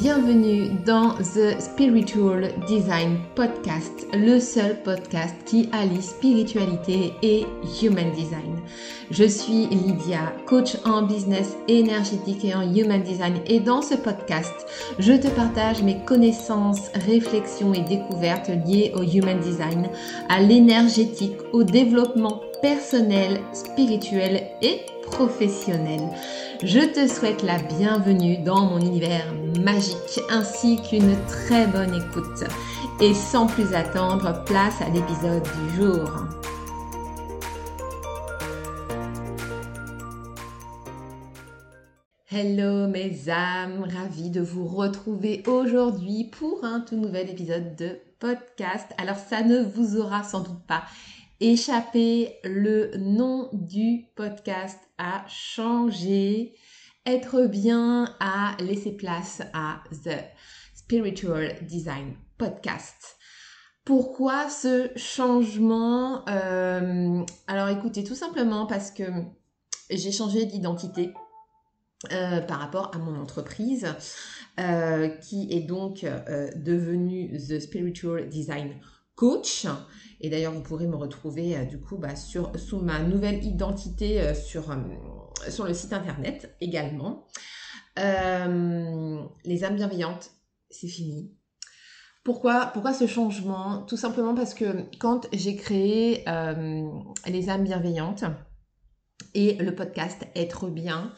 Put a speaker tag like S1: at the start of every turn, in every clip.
S1: bienvenue dans The Spiritual Design Podcast, le seul podcast qui allie spiritualité et human design. Je suis Lydia, coach en business énergétique et en human design et dans ce podcast, je te partage mes connaissances, réflexions et découvertes liées au human design, à l'énergétique, au développement personnel, spirituel et professionnel. Je te souhaite la bienvenue dans mon univers magique ainsi qu'une très bonne écoute. Et sans plus attendre, place à l'épisode du jour. Hello mes âmes, ravie de vous retrouver aujourd'hui pour un tout nouvel épisode de podcast. Alors ça ne vous aura sans doute pas échappé, le nom du podcast a changé. Être bien a laissé place à The Spiritual Design Podcast. Pourquoi ce changement? Euh, Alors écoutez, tout simplement parce que j'ai changé d'identité euh, par rapport à mon entreprise euh, qui est donc devenue The Spiritual Design Coach. Et d'ailleurs, vous pourrez me retrouver euh, du coup bah, sur, sous ma nouvelle identité euh, sur, euh, sur le site internet également. les âmes bienveillantes, c'est fini. Pourquoi, pourquoi ce changement? Tout simplement parce que quand j'ai créé les âmes bienveillantes et le podcast Être bien,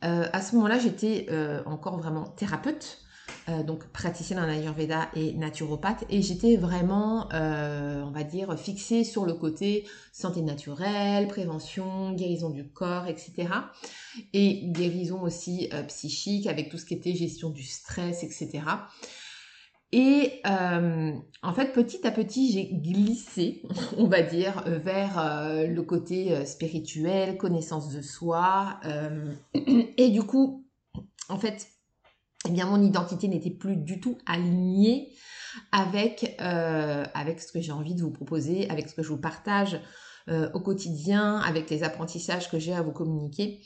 S1: à ce moment-là, j'étais encore vraiment thérapeute. Euh, donc praticienne en Ayurveda et naturopathe. Et j'étais vraiment, euh, on va dire, fixée sur le côté santé naturelle, prévention, guérison du corps, etc. Et guérison aussi euh, psychique avec tout ce qui était gestion du stress, etc. Et en fait, petit à petit, j'ai glissé, on va dire, vers le côté spirituel, connaissance de soi. et du coup, en fait, eh bien mon identité n'était plus du tout alignée avec, euh, avec ce que j'ai envie de vous proposer, avec ce que je vous partage euh, au quotidien, avec les apprentissages que j'ai à vous communiquer.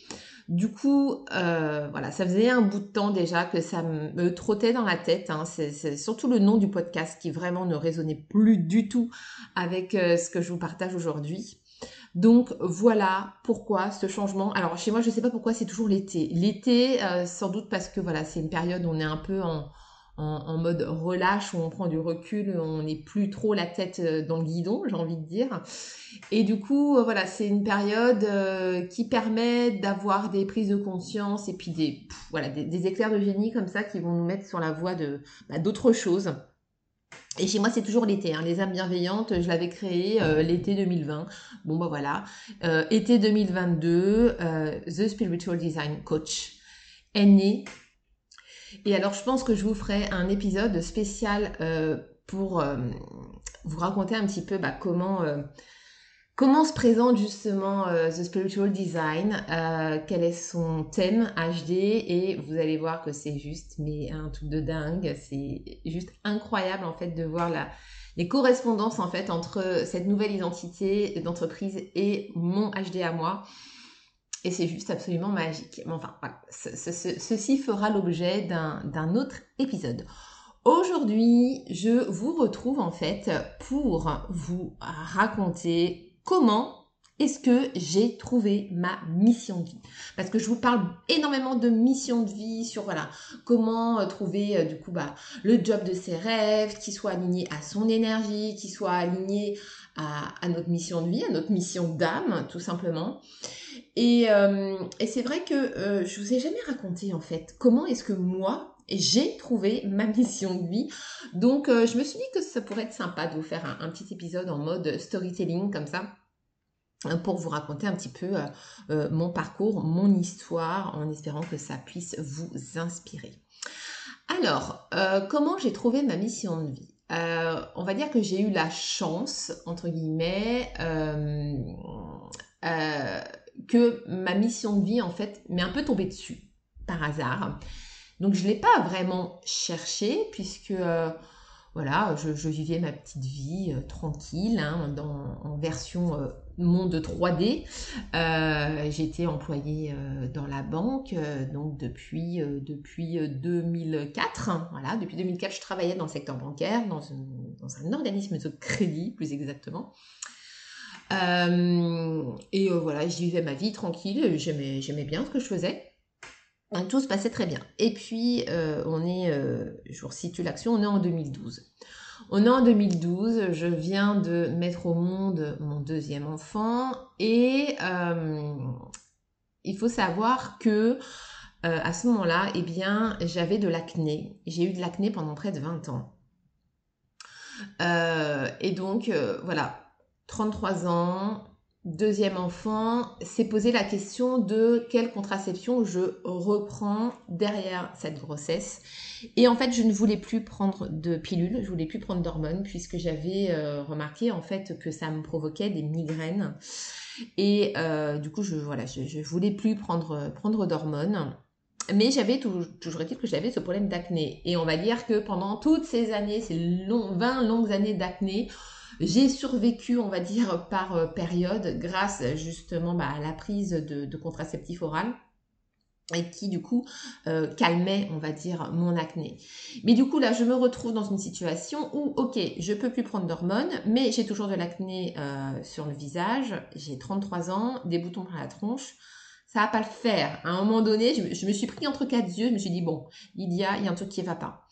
S1: Du coup, euh, voilà, ça faisait un bout de temps déjà que ça me trottait dans la tête. Hein. C'est surtout le nom du podcast qui vraiment ne résonnait plus du tout avec ce que je vous partage aujourd'hui. Donc voilà pourquoi ce changement. Alors chez moi, je ne sais pas pourquoi c'est toujours l'été. L'été, euh, sans doute parce que voilà, c'est une période où on est un peu en, mode relâche, où on prend du recul, on n'est plus trop la tête euh, dans le guidon, j'ai envie de dire. Et du coup, euh, voilà, c'est une période qui permet d'avoir des prises de conscience et puis des, voilà, des, éclairs de génie comme ça qui vont nous mettre sur la voie de bah, d'autres choses. Et chez moi, c'est toujours l'été. Hein. Les âmes bienveillantes, je l'avais créé euh, l'été 2020. Bon, bah voilà. Euh, été 2022, euh, The Spiritual Design Coach est né. Et alors, je pense que je vous ferai un épisode spécial pour vous raconter un petit peu bah, comment Comment se présente justement euh, The Spiritual Design euh, Quel est son thème HD Et vous allez voir que c'est juste, mais un truc de dingue. C'est juste incroyable en fait de voir la, les correspondances en fait entre cette nouvelle identité d'entreprise et mon HD à moi. Et c'est juste absolument magique. Mais enfin, voilà, ceci fera l'objet d'un autre épisode. Aujourd'hui, je vous retrouve en fait pour vous raconter comment est-ce que j'ai trouvé ma mission de vie? Parce que je vous parle énormément de mission de vie sur voilà comment euh, trouver euh, du coup bah, le job de ses rêves, qui soit aligné à son énergie, qui soit aligné à, notre mission de vie, à notre mission d'âme tout simplement. Et, euh, c'est vrai que je vous ai jamais raconté en fait comment est-ce que moi j'ai trouvé ma mission de vie. Donc, je me suis dit que ça pourrait être sympa de vous faire un petit épisode en mode storytelling comme ça euh, pour vous raconter un petit peu euh, euh, mon parcours, mon histoire, en espérant que ça puisse vous inspirer. Alors, comment j'ai trouvé ma mission de vie? On va dire que j'ai eu la chance, entre guillemets, que ma mission de vie, en fait, m'est un peu tombée dessus, par hasard. Donc, je ne l'ai pas vraiment cherché, puisque voilà, je, vivais ma petite vie tranquille, hein, en version monde 3D. Euh, J'étais employée euh, dans la banque, euh, donc depuis, depuis 2004. Voilà, depuis 2004, je travaillais dans le secteur bancaire, dans, un organisme de crédit, plus exactement. et voilà, j'y vivais ma vie tranquille, j'aimais bien ce que je faisais. Tout se passait très bien. Et puis, on est, je vous resitue l'action, on est en 2012. On est en 2012, je viens de mettre au monde mon deuxième enfant et euh, il faut savoir que euh, à ce moment-là, eh bien, j'avais de l'acné. J'ai eu de l'acné pendant près de 20 ans. Euh, et donc, voilà, 33 ans, deuxième enfant, c'est poser la question de quelle contraception je reprends derrière cette grossesse. Et en fait, je ne voulais plus prendre de pilules, je voulais plus prendre d'hormones puisque j'avais euh, remarqué en fait que ça me provoquait des migraines. Et euh, du coup, je voilà, je, voulais plus prendre prendre d'hormones. Mais j'avais toujours, est-il que j'avais ce problème d'acné. Et on va dire que pendant toutes ces années, ces long, 20 longues années d'acné, j'ai survécu, on va dire, par euh, période grâce justement bah, à la prise de, contraceptif oral et qui du coup euh, calmait, on va dire, mon acné. Mais du coup là, je me retrouve dans une situation où, ok, je peux plus prendre d'hormones, mais j'ai toujours de l'acné euh, sur le visage, j'ai 33 ans, des boutons par la tronche, ça va pas le faire. À un moment donné, je, me suis pris entre quatre yeux, je me suis dit, bon, il y a un truc qui va pas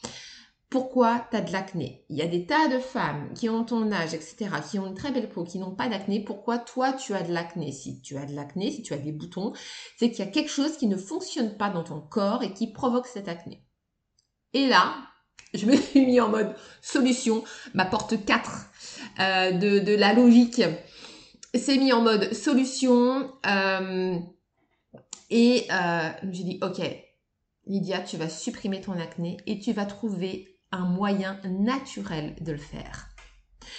S1: pourquoi tu as de l'acné? Il y a des tas de femmes qui ont ton âge, etc., qui ont une très belle peau, qui n'ont pas d'acné. Pourquoi toi, tu as de l'acné? Si tu as de l'acné, si tu as des boutons, c'est qu'il y a quelque chose qui ne fonctionne pas dans ton corps et qui provoque cette acné. Et là, je me suis mis en mode solution, ma porte 4 euh, de, la logique s'est mis en mode solution. Euh, et euh, j'ai dit, ok, Lydia, tu vas supprimer ton acné et tu vas trouver un moyen naturel de le faire.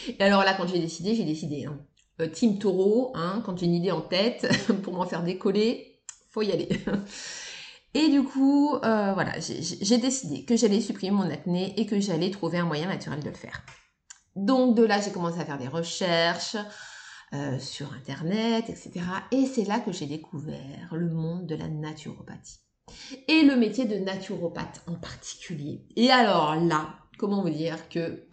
S1: Et alors là, quand j'ai décidé, j'ai décidé. Hein. Euh, team taureau, hein, quand j'ai une idée en tête, pour m'en faire décoller, faut y aller. Et du coup, euh, voilà, j'ai décidé que j'allais supprimer mon acné et que j'allais trouver un moyen naturel de le faire. Donc de là, j'ai commencé à faire des recherches euh, sur Internet, etc. Et c'est là que j'ai découvert le monde de la naturopathie et le métier de naturopathe en particulier. Et alors là, comment vous dire que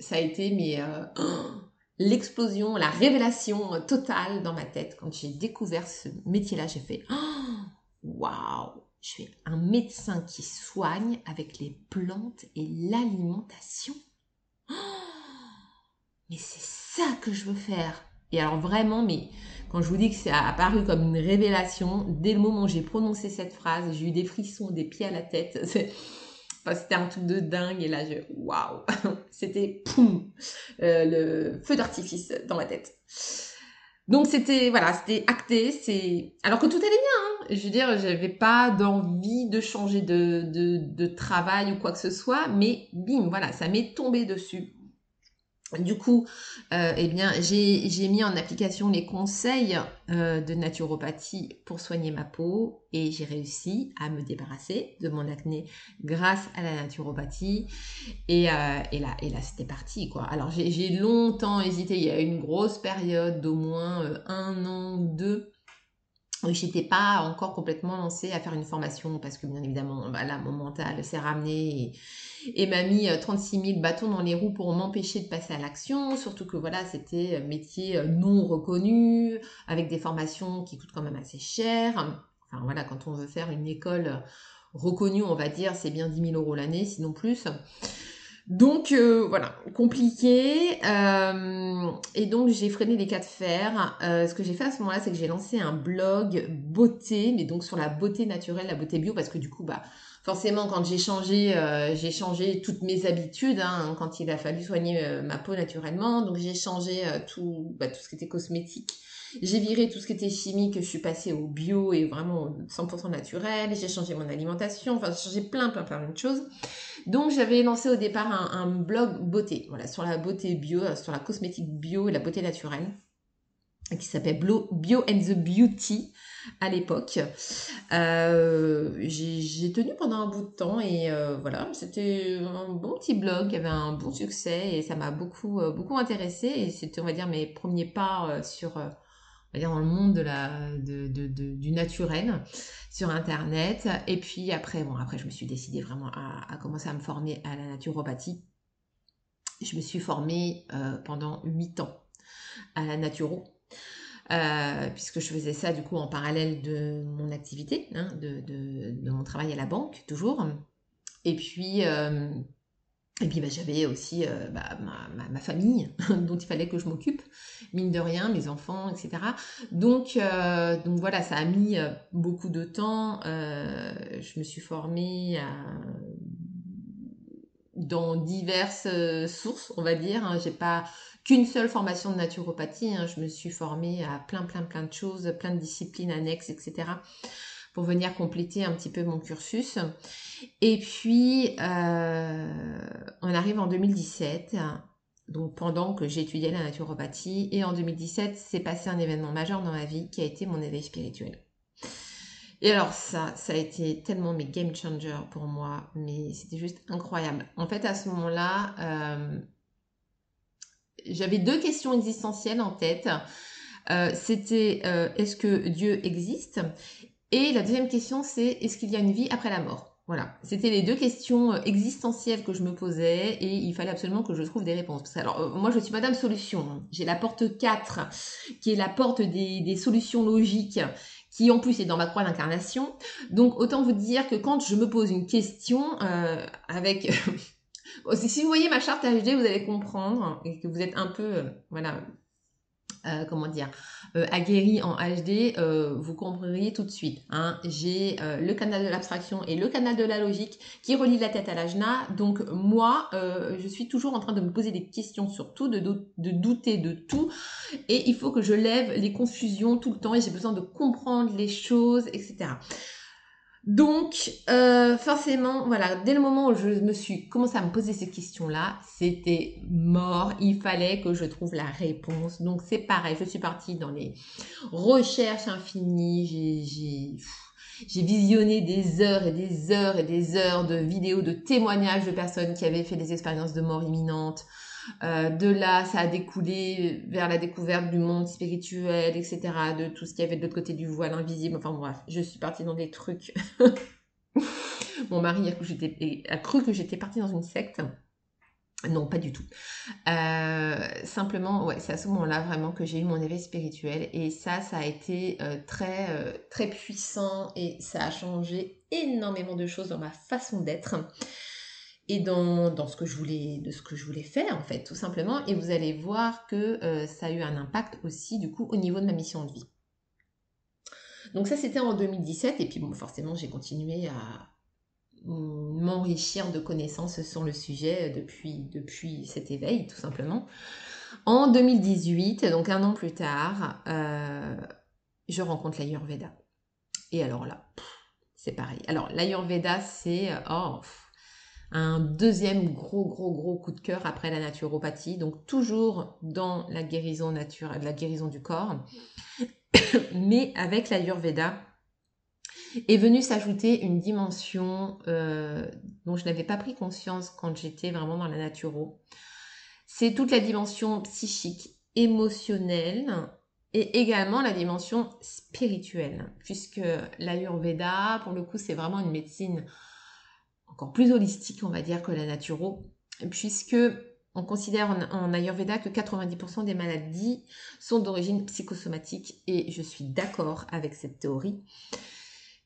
S1: ça a été mais euh, l'explosion, la révélation totale dans ma tête quand j'ai découvert ce métier-là. J'ai fait waouh, je suis un médecin qui soigne avec les plantes et l'alimentation. mais c'est ça que je veux faire. Et alors vraiment, mais quand je vous dis que c'est apparu comme une révélation, dès le moment où j'ai prononcé cette phrase, j'ai eu des frissons des pieds à la tête. c'était un truc de dingue et là, je waouh, c'était poum, euh, le feu d'artifice dans ma tête. Donc c'était voilà, c'était acté, alors que tout allait bien. Hein. Je veux dire, j'avais pas d'envie de changer de travail ou quoi que ce soit, mais bim, voilà, ça m'est tombé dessus. Du coup, euh, eh bien, j'ai mis en application les conseils euh, de naturopathie pour soigner ma peau et j'ai réussi à me débarrasser de mon acné grâce à la naturopathie. Et, euh, et là, et là c'était parti, quoi. Alors, j'ai longtemps hésité. Il y a une grosse période d'au moins un an ou deux je n'étais pas encore complètement lancée à faire une formation parce que bien évidemment, voilà, mon mental s'est ramené et, m'a mis 36 euh, 000 bâtons dans les roues pour m'empêcher de passer à l'action. Surtout que voilà, c'était un métier euh, non reconnu avec des formations qui coûtent quand même assez cher. Enfin voilà, quand on veut faire une école reconnue, on va dire, c'est bien 10 000 euros l'année, sinon plus. Donc euh, voilà, compliqué. Euh, et donc j'ai freiné les cas de fer. Euh, ce que j'ai fait à ce moment-là, c'est que j'ai lancé un blog beauté, mais donc sur la beauté naturelle, la beauté bio, parce que du coup, bah forcément, quand j'ai changé, j'ai changé toutes mes habitudes. Hein, quand il a fallu soigner ma peau naturellement, donc j'ai changé tout, bah, tout ce qui était cosmétique. J'ai viré tout ce qui était chimique, je suis passée au bio et vraiment 100% naturel. J'ai changé mon alimentation, enfin j'ai changé plein, plein, plein de choses. Donc j'avais lancé au départ un, blog beauté, voilà, sur la beauté bio, euh, sur la cosmétique bio et la beauté naturelle, qui s'appelle Bio and the Beauty à l'époque. Euh, j'ai tenu pendant un bout de temps et euh, voilà, c'était un bon petit blog qui avait un bon succès et ça m'a beaucoup beaucoup intéressé et c'était on va dire mes premiers pas sur dire dans le monde de la, de, du naturel sur Internet. Et puis après, bon, après, je me suis décidée vraiment à, commencer à me former à la naturopathie. Je me suis formée euh, pendant 8 ans à la naturo. Euh, puisque je faisais ça du coup en parallèle de mon activité, hein, de, mon travail à la banque toujours. Et puis, euh, et puis bah, j'avais aussi euh, bah, ma, famille dont il fallait que je m'occupe, mine de rien, mes enfants, etc. Donc, donc voilà, ça a mis beaucoup de temps. je me suis formée dans diverses sources, on va dire. Hein. J'ai pas qu'une seule formation de naturopathie. Hein. Je me suis formée à plein, plein, plein de choses, plein de disciplines annexes, etc. pour venir compléter un petit peu mon cursus. Et puis, euh, on arrive en 2017, donc pendant que j'étudiais la naturopathie, et en 2017, s'est passé un événement majeur dans ma vie qui a été mon éveil spirituel. Et alors ça, ça a été tellement mes game changer pour moi, mais c'était juste incroyable. En fait, à ce moment-là, euh, j'avais deux questions existentielles en tête. Euh, c'était est-ce que Dieu existe? Et la deuxième question, c'est est-ce qu'il y a une vie après la mort? Voilà, c'était les deux questions euh, existentielles que je me posais et il fallait absolument que je trouve des réponses. Parce que, alors, euh, moi, je suis Madame Solution. Hein. J'ai la porte 4, qui est la porte des solutions logiques, qui en plus est dans ma croix d'incarnation. Donc, autant vous dire que quand je me pose une question euh, avec... si vous voyez ma charte HD, vous allez comprendre et que vous êtes un peu, euh, voilà, euh, comment dire, euh, aguerri en HD, euh, vous comprendriez tout de suite. Hein. J'ai euh, le canal de l'abstraction et le canal de la logique qui relie la tête à l'ajna. Donc moi, je suis toujours en train de me poser des questions sur tout, de douter de tout. Et il faut que je lève les confusions tout le temps et j'ai besoin de comprendre les choses, etc. Donc, euh, forcément, voilà, dès le moment où je me suis commencé à me poser ces questions-là, c'était mort. Il fallait que je trouve la réponse. Donc, c'est pareil. Je suis partie dans les recherches infinies. J'ai, j'ai visionné des heures et des heures et des heures de vidéos, de témoignages de personnes qui avaient fait des expériences de mort imminente. Euh, de là, ça a découlé vers la découverte du monde spirituel, etc., de tout ce qu'il y avait de l'autre côté du voile invisible. Enfin bref, je suis partie dans des trucs. Mon mari a cru, que j'étais partie dans une secte. Non, pas du tout. Euh, simplement, ouais, c'est à ce moment-là vraiment que j'ai eu mon éveil spirituel et ça, ça a été euh, très, très puissant et ça a changé énormément de choses dans ma façon d'être et dans, dans, ce que je voulais de ce que je voulais faire en fait tout simplement. Et vous allez voir que euh, ça a eu un impact aussi du coup au niveau de ma mission de vie. Donc ça c'était en 2017 et puis bon forcément j'ai continué à m'enrichir de connaissances sur le sujet depuis depuis cet éveil tout simplement. En 2018 donc un an plus tard euh, je rencontre l'Ayurveda. Et alors là c'est pareil. Alors l'Ayurveda c'est oh un deuxième gros gros gros coup de cœur après la naturopathie, donc toujours dans la guérison naturelle, la guérison du corps, mais avec l'Ayurveda est venue s'ajouter une dimension euh, dont je n'avais pas pris conscience quand j'étais vraiment dans la naturo. C'est toute la dimension psychique, émotionnelle et également la dimension spirituelle, puisque l'Ayurveda, pour le coup, c'est vraiment une médecine encore plus holistique, on va dire, que la naturo, puisque on considère en, Ayurveda que 90% des maladies sont d'origine psychosomatique et je suis d'accord avec cette théorie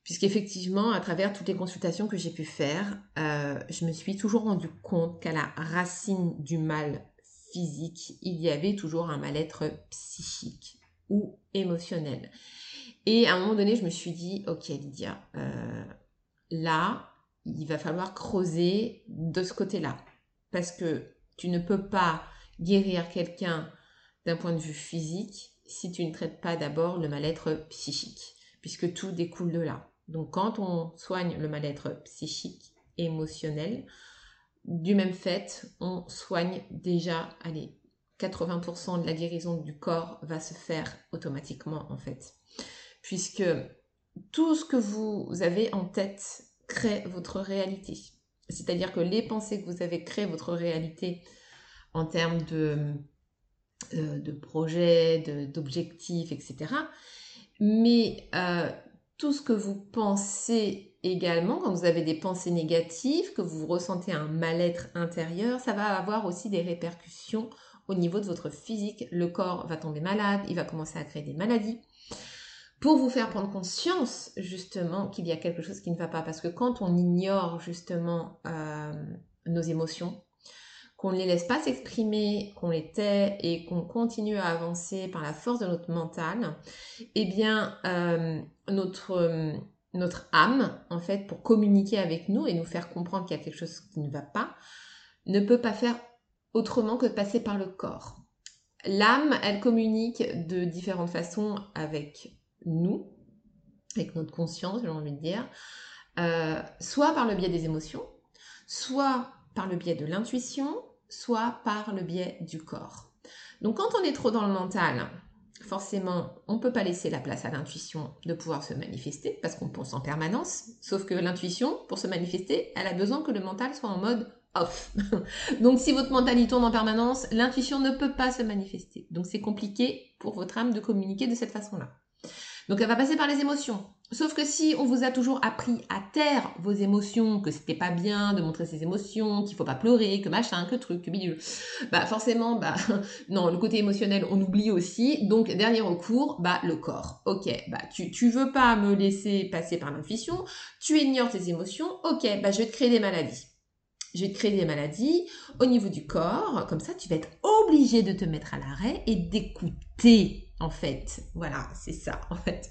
S1: puisqu'effectivement, à travers toutes les consultations que j'ai pu faire, euh, je me suis toujours rendu compte qu'à la racine du mal physique, il y avait toujours un mal-être psychique ou émotionnel. Et à un moment donné, je me suis dit, ok Lydia, euh, là, il va falloir creuser de ce côté-là. Parce que tu ne peux pas guérir quelqu'un d'un point de vue physique si tu ne traites pas d'abord le mal-être psychique, puisque tout découle de là. Donc quand on soigne le mal-être psychique, émotionnel, du même fait, on soigne déjà, allez, 80% de la guérison du corps va se faire automatiquement en fait. Puisque tout ce que vous avez en tête crée votre réalité. C'est-à-dire que les pensées que vous avez créent votre réalité en termes de euh, projets, d'objectifs, etc. Mais euh, tout ce que vous pensez également, quand vous avez des pensées négatives, que vous ressentez un mal-être intérieur, ça va avoir aussi des répercussions au niveau de votre physique. Le corps va tomber malade, il va commencer à créer des maladies. Pour vous faire prendre conscience justement qu'il y a quelque chose qui ne va pas. Parce que quand on ignore justement euh, nos émotions, qu'on ne les laisse pas s'exprimer, qu'on les tait et qu'on continue à avancer par la force de notre mental, eh bien, euh, notre, notre âme, en fait, pour communiquer avec nous et nous faire comprendre qu'il y a quelque chose qui ne va pas, ne peut pas faire autrement que passer par le corps. L'âme, elle communique de différentes façons avec nous, avec notre conscience, j'ai envie de dire, euh, soit par le biais des émotions, soit par le biais de l'intuition, soit par le biais du corps. Donc quand on est trop dans le mental, forcément, on ne peut pas laisser la place à l'intuition de pouvoir se manifester parce qu'on pense en permanence. Sauf que l'intuition, pour se manifester, elle a besoin que le mental soit en mode off. Donc si votre mental y tourne en permanence, l'intuition ne peut pas se manifester. Donc c'est compliqué pour votre âme de communiquer de cette façon-là. Donc elle va passer par les émotions. Sauf que si on vous a toujours appris à taire vos émotions, que c'était pas bien de montrer ses émotions, qu'il faut pas pleurer, que machin, que truc, que bidule, bah forcément, bah non, le côté émotionnel, on oublie aussi. Donc dernier recours, bah le corps. Ok, bah tu tu veux pas me laisser passer par l'intuition, tu ignores tes émotions. Ok, bah je vais te créer des maladies. Je vais te créer des maladies au niveau du corps, comme ça tu vas être obligé de te mettre à l'arrêt et d'écouter en fait. Voilà, c'est ça, en fait.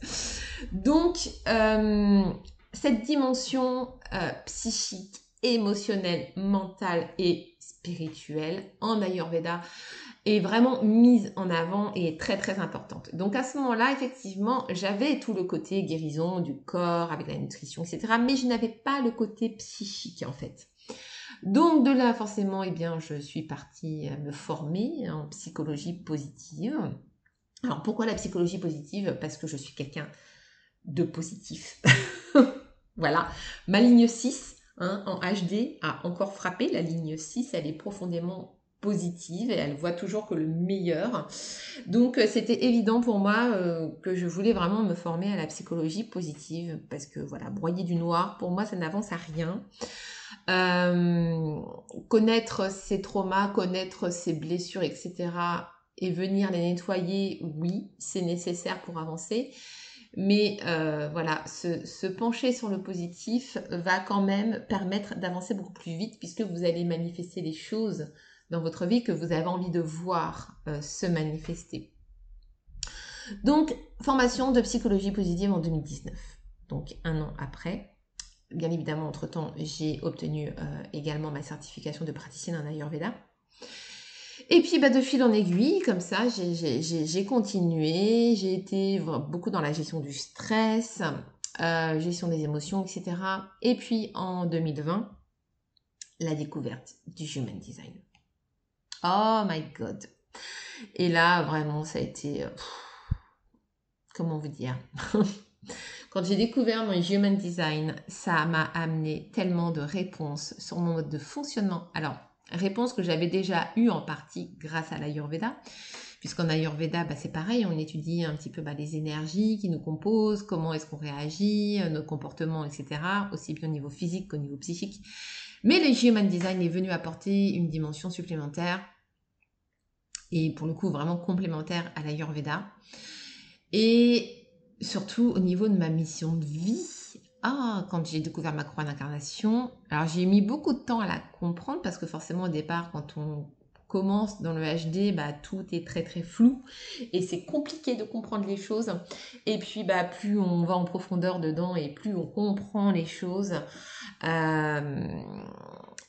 S1: Donc, euh, cette dimension euh, psychique, émotionnelle, mentale et spirituelle en Ayurveda est vraiment mise en avant et est très très importante. Donc à ce moment-là, effectivement, j'avais tout le côté guérison du corps avec la nutrition, etc. Mais je n'avais pas le côté psychique en fait. Donc de là, forcément, eh bien, je suis partie me former en psychologie positive. Alors pourquoi la psychologie positive? Parce que je suis quelqu'un de positif. voilà. Ma ligne 6 hein, en HD a encore frappé. La ligne 6, elle est profondément positive et elle voit toujours que le meilleur. Donc euh, c'était évident pour moi euh, que je voulais vraiment me former à la psychologie positive parce que voilà, broyer du noir, pour moi ça n'avance à rien. Euh, connaître ses traumas, connaître ses blessures, etc et venir les nettoyer, oui, c'est nécessaire pour avancer. Mais euh, voilà, se, pencher sur le positif va quand même permettre d'avancer beaucoup plus vite puisque vous allez manifester les choses dans votre vie que vous avez envie de voir euh, se manifester. Donc, formation de psychologie positive en 2019. Donc, un an après. Bien évidemment, entre-temps, j'ai obtenu euh, également ma certification de praticienne en Ayurveda. Et puis bah, de fil en aiguille, comme ça, j'ai continué. J'ai été beaucoup dans la gestion du stress, euh, gestion des émotions, etc. Et puis en 2020, la découverte du Human Design. Oh my god. Et là, vraiment, ça a été... Euh, comment vous dire? Quand j'ai découvert mon Human Design, ça m'a amené tellement de réponses sur mon mode de fonctionnement. Alors, Réponse que j'avais déjà eue en partie grâce à l'Ayurveda, puisqu'en Ayurveda, bah, c'est pareil, on étudie un petit peu bah, les énergies qui nous composent, comment est-ce qu'on réagit, euh, nos comportements, etc., aussi bien au niveau physique qu'au niveau psychique. Mais le Human Design est venu apporter une dimension supplémentaire et pour le coup vraiment complémentaire à l'Ayurveda. Et surtout au niveau de ma mission de vie, ah, quand j'ai découvert ma croix d'incarnation, alors j'ai mis beaucoup de temps à la comprendre parce que forcément au départ, quand on commence dans le HD, bah, tout est très très flou et c'est compliqué de comprendre les choses. Et puis bah, plus on va en profondeur dedans et plus on comprend les choses. Euh,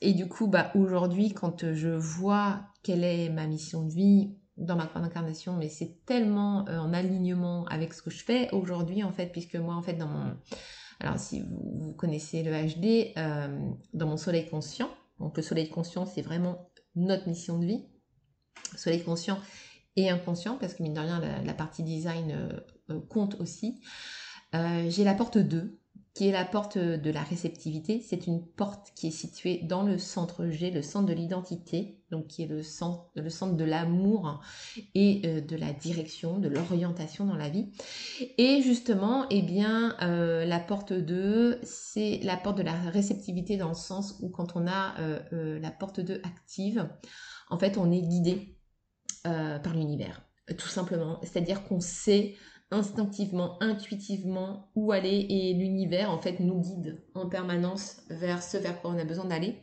S1: et du coup, bah, aujourd'hui, quand je vois quelle est ma mission de vie dans ma croix d'incarnation, mais c'est tellement euh, en alignement avec ce que je fais aujourd'hui en fait, puisque moi en fait dans mon alors si vous, connaissez le HD, euh, dans mon soleil conscient, donc le soleil conscient c'est vraiment notre mission de vie, soleil conscient et inconscient, parce que mine de rien la, partie design euh, euh, compte aussi. j'ai la porte 2 qui est la porte de la réceptivité. C'est une porte qui est située dans le centre G, le centre de l'identité, donc qui est le centre, de l'amour et euh, de la direction, de l'orientation dans la vie. Et justement, eh bien, euh, la porte 2, c'est la porte de la réceptivité dans le sens où quand on a euh, la porte 2 active, en fait, on est guidé par l'univers, tout simplement. C'est-à-dire qu'on sait instinctivement, intuitivement où aller et l'univers en fait nous guide en permanence vers ce vers quoi on a besoin d'aller.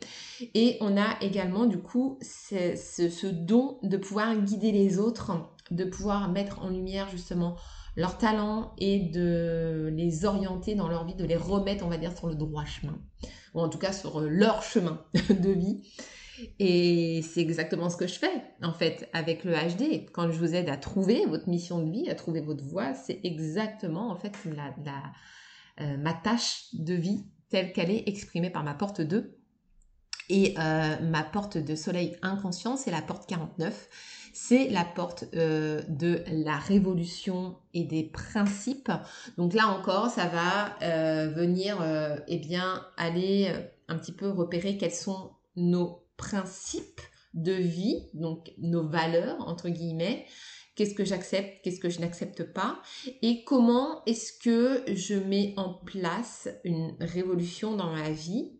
S1: Et on a également du coup ce, don de pouvoir guider les autres, de pouvoir mettre en lumière justement leurs talents et de les orienter dans leur vie, de les remettre on va dire sur le droit chemin, ou en tout cas sur leur chemin de vie. Et c'est exactement ce que je fais, en fait, avec le HD. Quand je vous aide à trouver votre mission de vie, à trouver votre voie, c'est exactement, en fait, euh, ma tâche de vie telle qu'elle est exprimée par ma porte 2. Et euh, ma porte de soleil inconscient, c'est la porte 49. C'est la porte euh, de la révolution et des principes. Donc là encore, ça va venir, eh bien, aller un petit peu repérer quels sont nos principes de vie, donc nos valeurs, entre guillemets, qu'est-ce que j'accepte, qu'est-ce que je n'accepte pas, et comment est-ce que je mets en place une révolution dans ma vie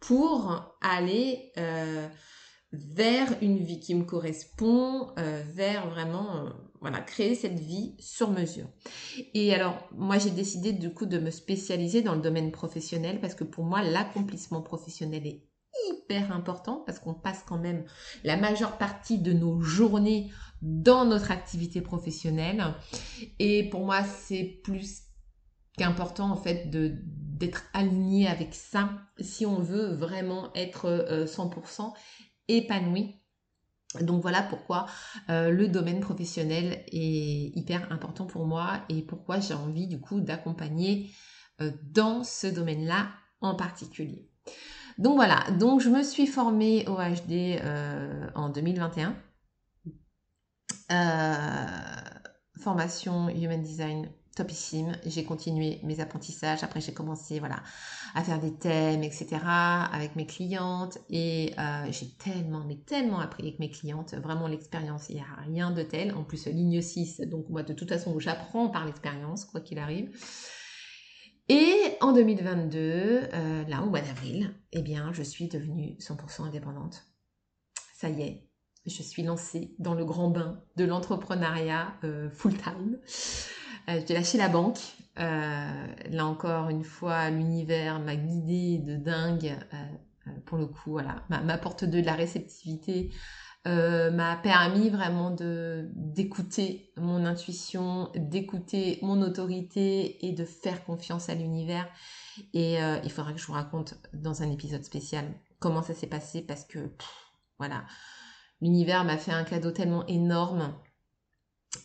S1: pour aller euh, vers une vie qui me correspond, euh, vers vraiment, euh, voilà, créer cette vie sur mesure. Et alors, moi, j'ai décidé du coup de me spécialiser dans le domaine professionnel parce que pour moi, l'accomplissement professionnel est hyper important parce qu'on passe quand même la majeure partie de nos journées dans notre activité professionnelle. Et pour moi, c'est plus qu'important en fait d'être aligné avec ça si on veut vraiment être 100% épanoui. Donc voilà pourquoi euh, le domaine professionnel est hyper important pour moi et pourquoi j'ai envie du coup d'accompagner euh, dans ce domaine-là en particulier. Donc voilà, donc je me suis formée au HD euh, en 2021. Euh, formation Human Design topissime. J'ai continué mes apprentissages. Après, j'ai commencé voilà, à faire des thèmes, etc. avec mes clientes. Et euh, j'ai tellement, mais tellement appris avec mes clientes. Vraiment, l'expérience, il n'y a rien de tel. En plus, ligne 6. Donc, moi, de toute façon, j'apprends par l'expérience, quoi qu'il arrive. Et en 2022, euh, là au mois d'avril, eh bien, je suis devenue 100% indépendante. Ça y est, je suis lancée dans le grand bain de l'entrepreneuriat euh, full-time. Euh, j'ai lâché la banque. là encore une fois, l'univers m'a guidée de dingue. pour le coup, voilà, ma, porte de la réceptivité euh, m'a permis vraiment de d'écouter mon intuition, d'écouter mon autorité et de faire confiance à l'univers. Et euh, il faudra que je vous raconte dans un épisode spécial comment ça s'est passé parce que voilà, l'univers m'a fait un cadeau tellement énorme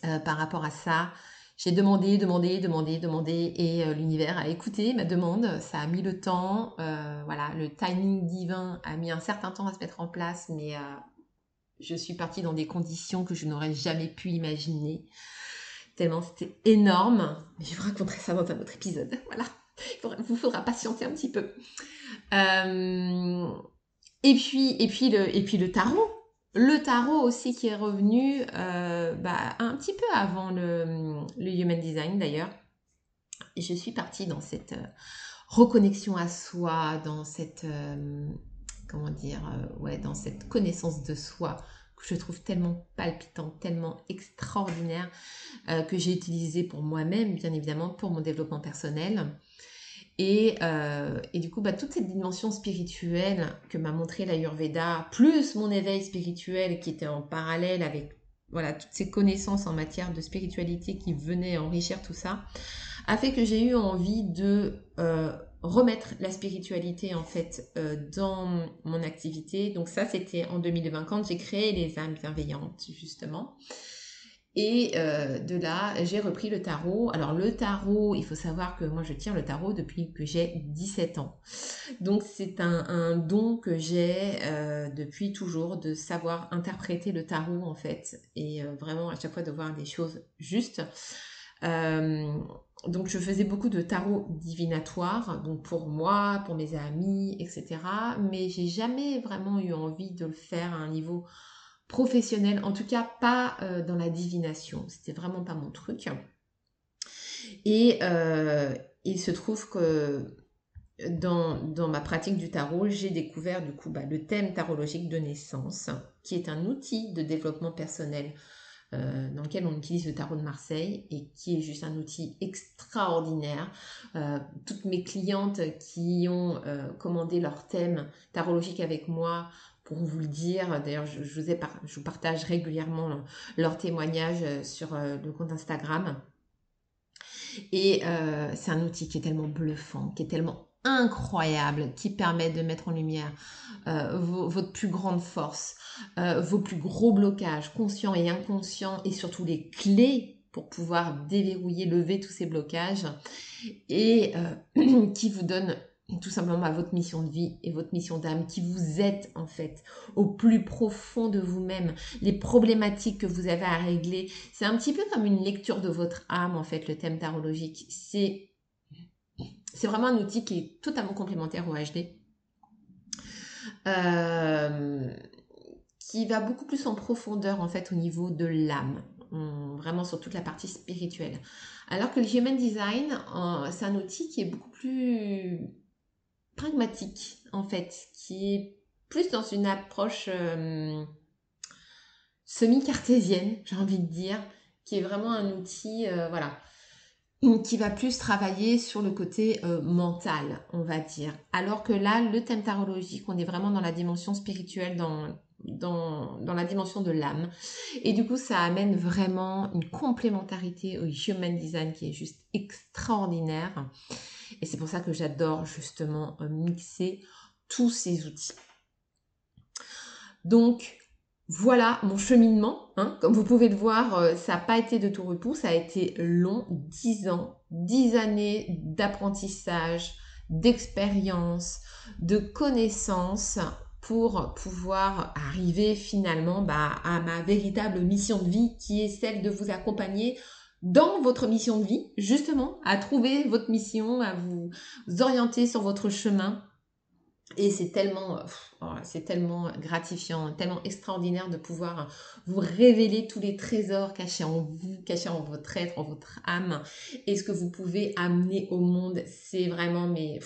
S1: euh, par rapport à ça. J'ai demandé, demandé, demandé, demandé et l'univers a écouté ma demande. Ça a mis le temps. voilà, le timing divin a mis un certain temps à se mettre en place, mais je suis partie dans des conditions que je n'aurais jamais pu imaginer. Tellement c'était énorme. Mais je vous raconterai ça dans un autre épisode. Voilà. Il vous faudra patienter un petit peu. Euh, et, puis, et, puis le, et puis le tarot. Le tarot aussi qui est revenu euh, bah, un petit peu avant le, Human Design d'ailleurs. Et je suis partie dans cette euh, reconnexion à soi, dans cette comment dire, euh, ouais, dans cette connaissance de soi que je trouve tellement palpitante, tellement extraordinaire, euh, que j'ai utilisé pour moi-même, bien évidemment, pour mon développement personnel. Et, euh, et du coup, bah, toute cette dimension spirituelle que m'a montré l'Ayurveda, plus mon éveil spirituel qui était en parallèle avec voilà, toutes ces connaissances en matière de spiritualité qui venaient enrichir tout ça, a fait que j'ai eu envie de remettre la spiritualité en fait euh, dans mon activité. Donc ça c'était en 2020 quand j'ai créé les âmes bienveillantes justement. Et euh, de là, j'ai repris le tarot. Alors le tarot, il faut savoir que moi je tiens le tarot depuis que j'ai 17 ans. Donc c'est un, don que j'ai euh, depuis toujours de savoir interpréter le tarot en fait. Et vraiment à chaque fois de voir des choses justes. donc je faisais beaucoup de tarot divinatoire, donc pour moi, pour mes amis, etc. Mais j'ai jamais vraiment eu envie de le faire à un niveau professionnel, en tout cas pas euh, dans la divination. C'était vraiment pas mon truc. Et euh, il se trouve que dans, ma pratique du tarot, j'ai découvert du coup bah, le thème tarologique de naissance, qui est un outil de développement personnel euh, dans lequel on utilise le tarot de Marseille et qui est juste un outil extraordinaire. Toutes mes clientes qui ont commandé leur thème tarologique avec moi pour vous le dire, d'ailleurs je, vous partage régulièrement leurs témoignages sur le compte Instagram. Et c'est un outil qui est tellement bluffant, qui est tellement incroyable qui permet de mettre en lumière euh, votre plus grande force, euh, vos plus gros blocages conscients et inconscients et surtout les clés pour pouvoir déverrouiller, lever tous ces blocages et euh, qui vous donne tout simplement votre mission de vie et votre mission d'âme, qui vous êtes en fait au plus profond de vous-même, les problématiques que vous avez à régler. C'est un petit peu comme une lecture de votre âme en fait, le thème tarologique. C'est c'est vraiment un outil qui est totalement complémentaire au HD. Euh, qui va beaucoup plus en profondeur en fait au niveau de l'âme, vraiment sur toute la partie spirituelle. Alors que le Human Design, c'est un outil qui est beaucoup plus en fait, qui est plus dans une approche euh, semi-cartésienne, j'ai envie de dire, qui est vraiment un outil, euh, voilà, qui va plus travailler sur le côté euh, mental, on va dire. Alors que là, le thème tarologique, on est vraiment dans la dimension spirituelle, dans, dans, dans la dimension de l'âme. Et du coup, ça amène vraiment une complémentarité au Human Design qui est juste extraordinaire. Et c'est pour ça que j'adore justement euh, mixer tous ces outils. Donc, voilà mon cheminement. Hein. Comme vous pouvez le voir, euh, ça n'a pas été de tout repos, ça a été long, 10 ans, 10 années d'apprentissage, d'expérience, de connaissances pour pouvoir arriver finalement bah, à ma véritable mission de vie qui est celle de vous accompagner dans votre mission de vie, justement, à trouver votre mission, à vous orienter sur votre chemin et c'est tellement, oh, c'est tellement gratifiant, tellement extraordinaire de pouvoir vous révéler tous les trésors cachés en vous, cachés en votre être, en votre âme, et ce que vous pouvez amener au monde. C'est vraiment, mais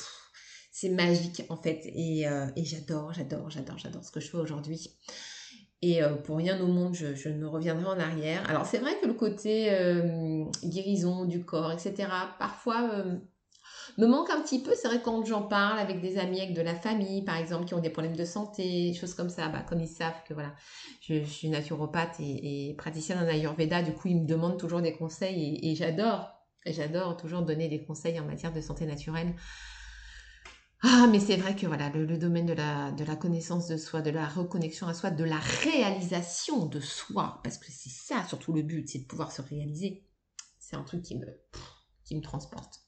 S1: c'est magique en fait. Euh, et j'adore, j'adore, j'adore, j'adore ce que je fais aujourd'hui. Et euh, pour rien au monde, je, ne reviendrai en arrière. Alors c'est vrai que le côté euh, guérison du corps, etc., parfois me manque un petit peu. C'est vrai quand j'en parle avec des amis, avec de la famille, par exemple, qui ont des problèmes de santé, choses comme ça, bah, comme ils savent que voilà, je, suis naturopathe et, praticienne en Ayurveda, du coup, ils me demandent toujours des conseils et, j'adore, j'adore toujours donner des conseils en matière de santé naturelle. Ah, mais c'est vrai que voilà, le, domaine de la, connaissance de soi, de la reconnexion à soi, de la réalisation de soi, parce que c'est ça surtout le but, c'est de pouvoir se réaliser. C'est un truc qui me, qui me transporte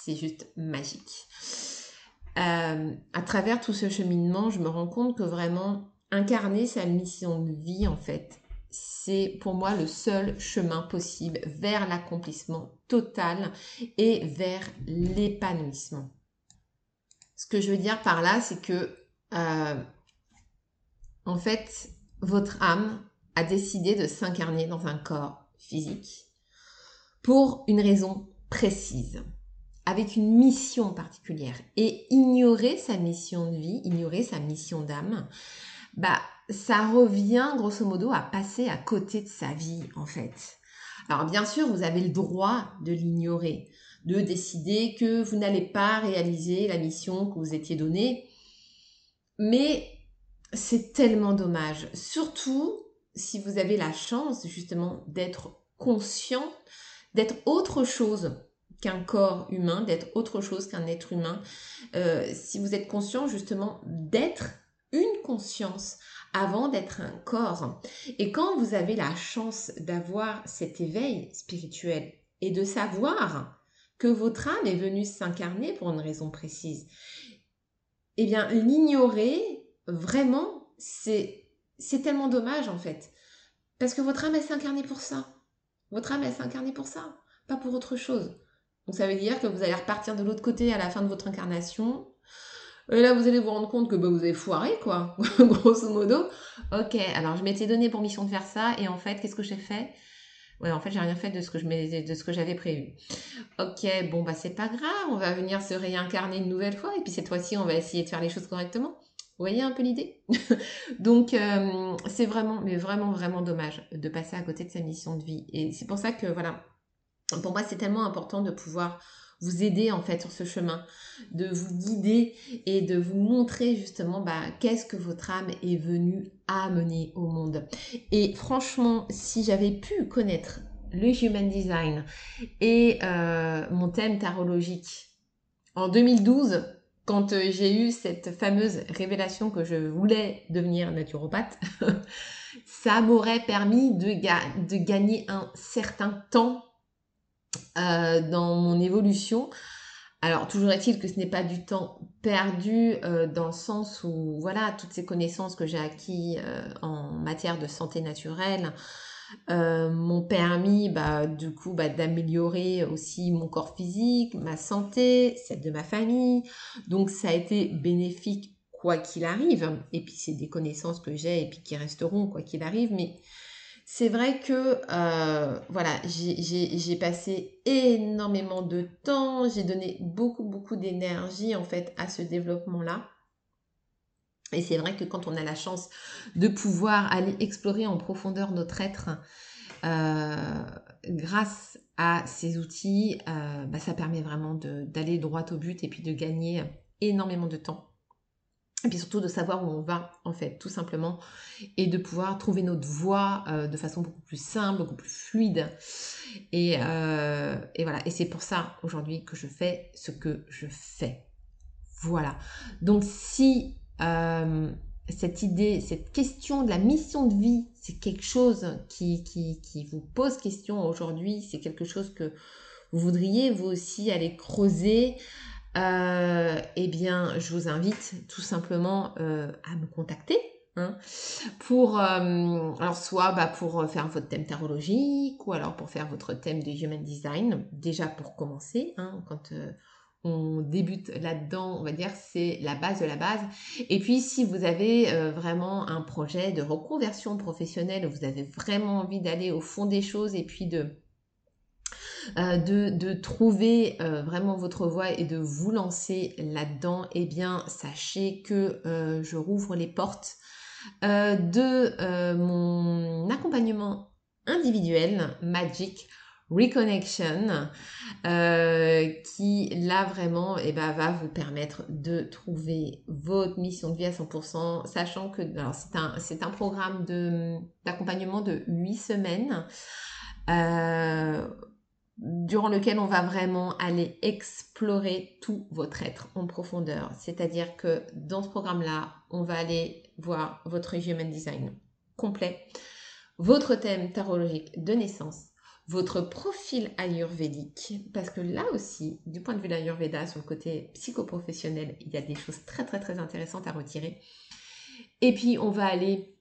S1: c'est juste magique. Euh, à travers tout ce cheminement, je me rends compte que vraiment incarner sa mission de vie, en fait, c'est pour moi le seul chemin possible vers l'accomplissement total et vers l'épanouissement. Que je veux dire par là, c'est que, euh, en fait, votre âme a décidé de s'incarner dans un corps physique pour une raison précise avec une mission particulière et ignorer sa mission de vie, ignorer sa mission d'âme, bah ça revient grosso modo à passer à côté de sa vie en fait. Alors bien sûr, vous avez le droit de l'ignorer, de décider que vous n'allez pas réaliser la mission que vous étiez donnée, mais c'est tellement dommage, surtout si vous avez la chance justement d'être conscient, d'être autre chose qu'un corps humain, d'être autre chose qu'un être humain. Euh, si vous êtes conscient justement d'être une conscience avant d'être un corps. Et quand vous avez la chance d'avoir cet éveil spirituel et de savoir que votre âme est venue s'incarner pour une raison précise, eh bien l'ignorer vraiment c'est c'est tellement dommage en fait parce que votre âme elle s'est incarnée pour ça. Votre âme elle s'est incarnée pour ça, pas pour autre chose. Donc ça veut dire que vous allez repartir de l'autre côté à la fin de votre incarnation. Et là, vous allez vous rendre compte que bah, vous avez foiré, quoi, grosso modo. Ok, alors je m'étais donné pour mission de faire ça, et en fait, qu'est-ce que j'ai fait? Ouais, en fait, j'ai rien fait de ce que je de ce que j'avais prévu. Ok, bon bah c'est pas grave, on va venir se réincarner une nouvelle fois, et puis cette fois-ci, on va essayer de faire les choses correctement. Vous voyez un peu l'idée? Donc euh, c'est vraiment, mais vraiment, vraiment dommage de passer à côté de sa mission de vie. Et c'est pour ça que voilà, pour moi c'est tellement important de pouvoir vous aider en fait sur ce chemin, de vous guider et de vous montrer justement bah, qu'est-ce que votre âme est venue amener au monde. Et franchement, si j'avais pu connaître le Human Design et euh, mon thème tarologique en 2012, quand euh, j'ai eu cette fameuse révélation que je voulais devenir naturopathe, ça m'aurait permis de, de, gagner un certain temps euh, dans mon évolution. Alors, toujours est-il que ce n'est pas du temps perdu euh, dans le sens où, voilà, toutes ces connaissances que j'ai acquis en matière de santé naturelle, euh, m'ont permis bah, du coup bah, d'améliorer aussi mon corps physique, ma santé, celle de ma famille. Donc ça a été bénéfique quoi qu'il arrive. Et puis c'est des connaissances que j'ai et puis qui resteront quoi qu'il arrive. Mais c'est vrai que euh, voilà, j'ai passé énormément de temps, j'ai donné beaucoup beaucoup d'énergie en fait à ce développement-là. Et c'est vrai que quand on a la chance de pouvoir aller explorer en profondeur notre être euh, grâce à ces outils, euh, bah, ça permet vraiment d'aller droit au but et puis de gagner énormément de temps. Et puis surtout de savoir où on va, en fait, tout simplement, et de pouvoir trouver notre voie euh, de façon beaucoup plus simple, beaucoup plus fluide. Et, et voilà, et c'est pour ça aujourd'hui que je fais ce que je fais. Voilà. Donc si euh, cette idée, cette question de la mission de vie, c'est quelque chose qui, qui, vous pose question aujourd'hui, c'est quelque chose que vous voudriez vous aussi aller creuser, euh, eh bien, je vous invite tout simplement euh, à me contacter. Hein, pour alors soit bah, pour faire votre thème tarologique ou alors pour faire votre thème de human design déjà pour commencer hein, quand on débute là-dedans, on va dire, c'est la base de la base. Et puis, si vous avez euh, vraiment un projet de reconversion professionnelle, vous avez vraiment envie d'aller au fond des choses et puis de, euh, de, trouver euh, vraiment votre voie et de vous lancer là-dedans, eh bien, sachez que je rouvre les portes de mon accompagnement individuel Magic Reconnection, euh, qui là vraiment eh ben, va vous permettre de trouver votre mission de vie à 100%, sachant que c'est un, programme d'accompagnement de 8 semaines. Euh, durant lequel on va vraiment aller explorer tout votre être en profondeur. C'est-à-dire que dans ce programme-là, on va aller voir votre Human Design complet, votre thème tarologique de naissance, votre profil ayurvédique, parce que là aussi, du point de vue de l'ayurveda, sur le côté psychoprofessionnel, il y a des choses très très très intéressantes à retirer. Et puis, on va aller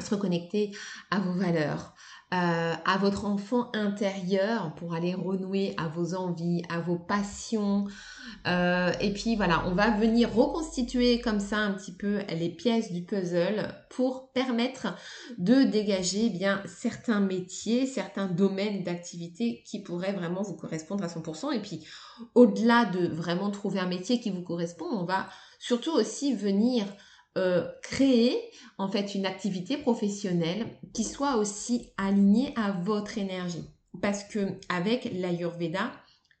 S1: se reconnecter à vos valeurs, euh, à votre enfant intérieur pour aller renouer à vos envies, à vos passions. Euh, et puis voilà, on va venir reconstituer comme ça un petit peu les pièces du puzzle pour permettre de dégager eh bien certains métiers, certains domaines d'activité qui pourraient vraiment vous correspondre à 100%. Et puis au-delà de vraiment trouver un métier qui vous correspond, on va surtout aussi venir euh, créer en fait une activité professionnelle qui soit aussi alignée à votre énergie. Parce que avec l'Ayurveda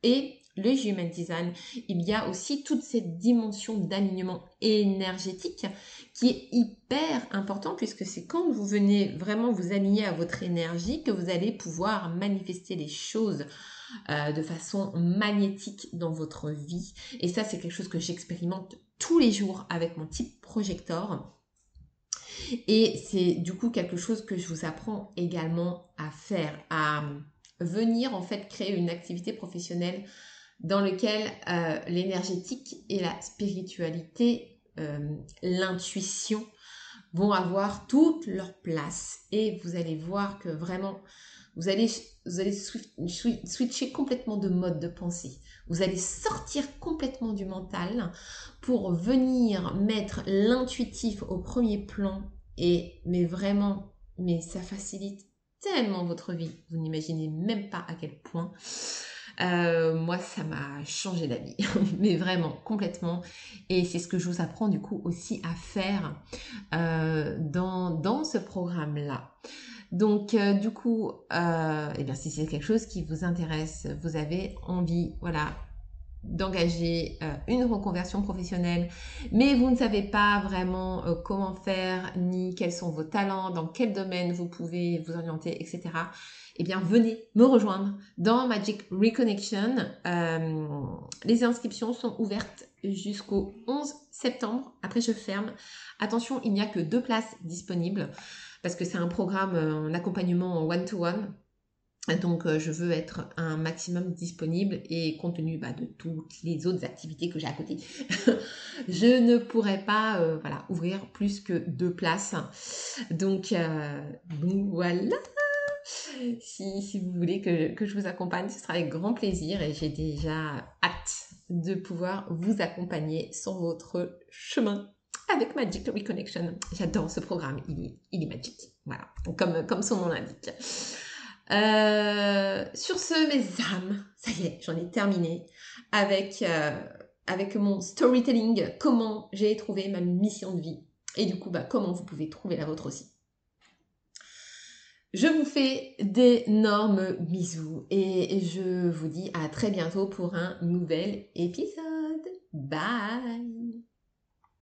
S1: et le Human Design, il y a aussi toute cette dimension d'alignement énergétique qui est hyper important puisque c'est quand vous venez vraiment vous aligner à votre énergie que vous allez pouvoir manifester les choses euh, de façon magnétique dans votre vie. Et ça, c'est quelque chose que j'expérimente tous les jours avec mon type projector. Et c'est du coup quelque chose que je vous apprends également à faire, à venir en fait créer une activité professionnelle dans laquelle euh, l'énergétique et la spiritualité, euh, l'intuition vont avoir toute leur place. Et vous allez voir que vraiment, Vous allez, vous allez switcher complètement de mode de pensée. Vous allez sortir complètement du mental pour venir mettre l'intuitif au premier plan. Et, mais vraiment, mais ça facilite tellement votre vie. Vous n'imaginez même pas à quel point. Euh, moi, ça m'a changé la vie, mais vraiment complètement. Et c'est ce que je vous apprends du coup aussi à faire euh, dans, dans ce programme-là. Donc, euh, du coup, eh bien, si c'est quelque chose qui vous intéresse, vous avez envie, voilà, d'engager une reconversion professionnelle, mais vous ne savez pas vraiment comment faire, ni quels sont vos talents, dans quel domaine vous pouvez vous orienter, etc eh bien venez me rejoindre dans Magic Reconnection. Euh, les inscriptions sont ouvertes jusqu'au 11 septembre. Après, je ferme. Attention, il n'y a que deux places disponibles parce que c'est un programme en accompagnement en one-to-one. Donc, euh, je veux être un maximum disponible et compte tenu bah, de toutes les autres activités que j'ai à côté, je ne pourrais pas euh, voilà, ouvrir plus que deux places. Donc, donc voilà si, vous voulez que, je vous accompagne, ce sera avec grand plaisir et j'ai déjà hâte de pouvoir vous accompagner sur votre chemin avec Magic Reconnection. J'adore ce programme, il est, il est magique. Voilà, comme, comme son nom l'indique. Euh, sur ce, mes âmes, ça y est, j'en ai terminé avec, euh, avec mon storytelling, comment j'ai trouvé ma mission de vie. Et du coup, bah, comment vous pouvez trouver la vôtre aussi. Je vous fais d'énormes bisous et je vous dis à très bientôt pour un nouvel épisode. Bye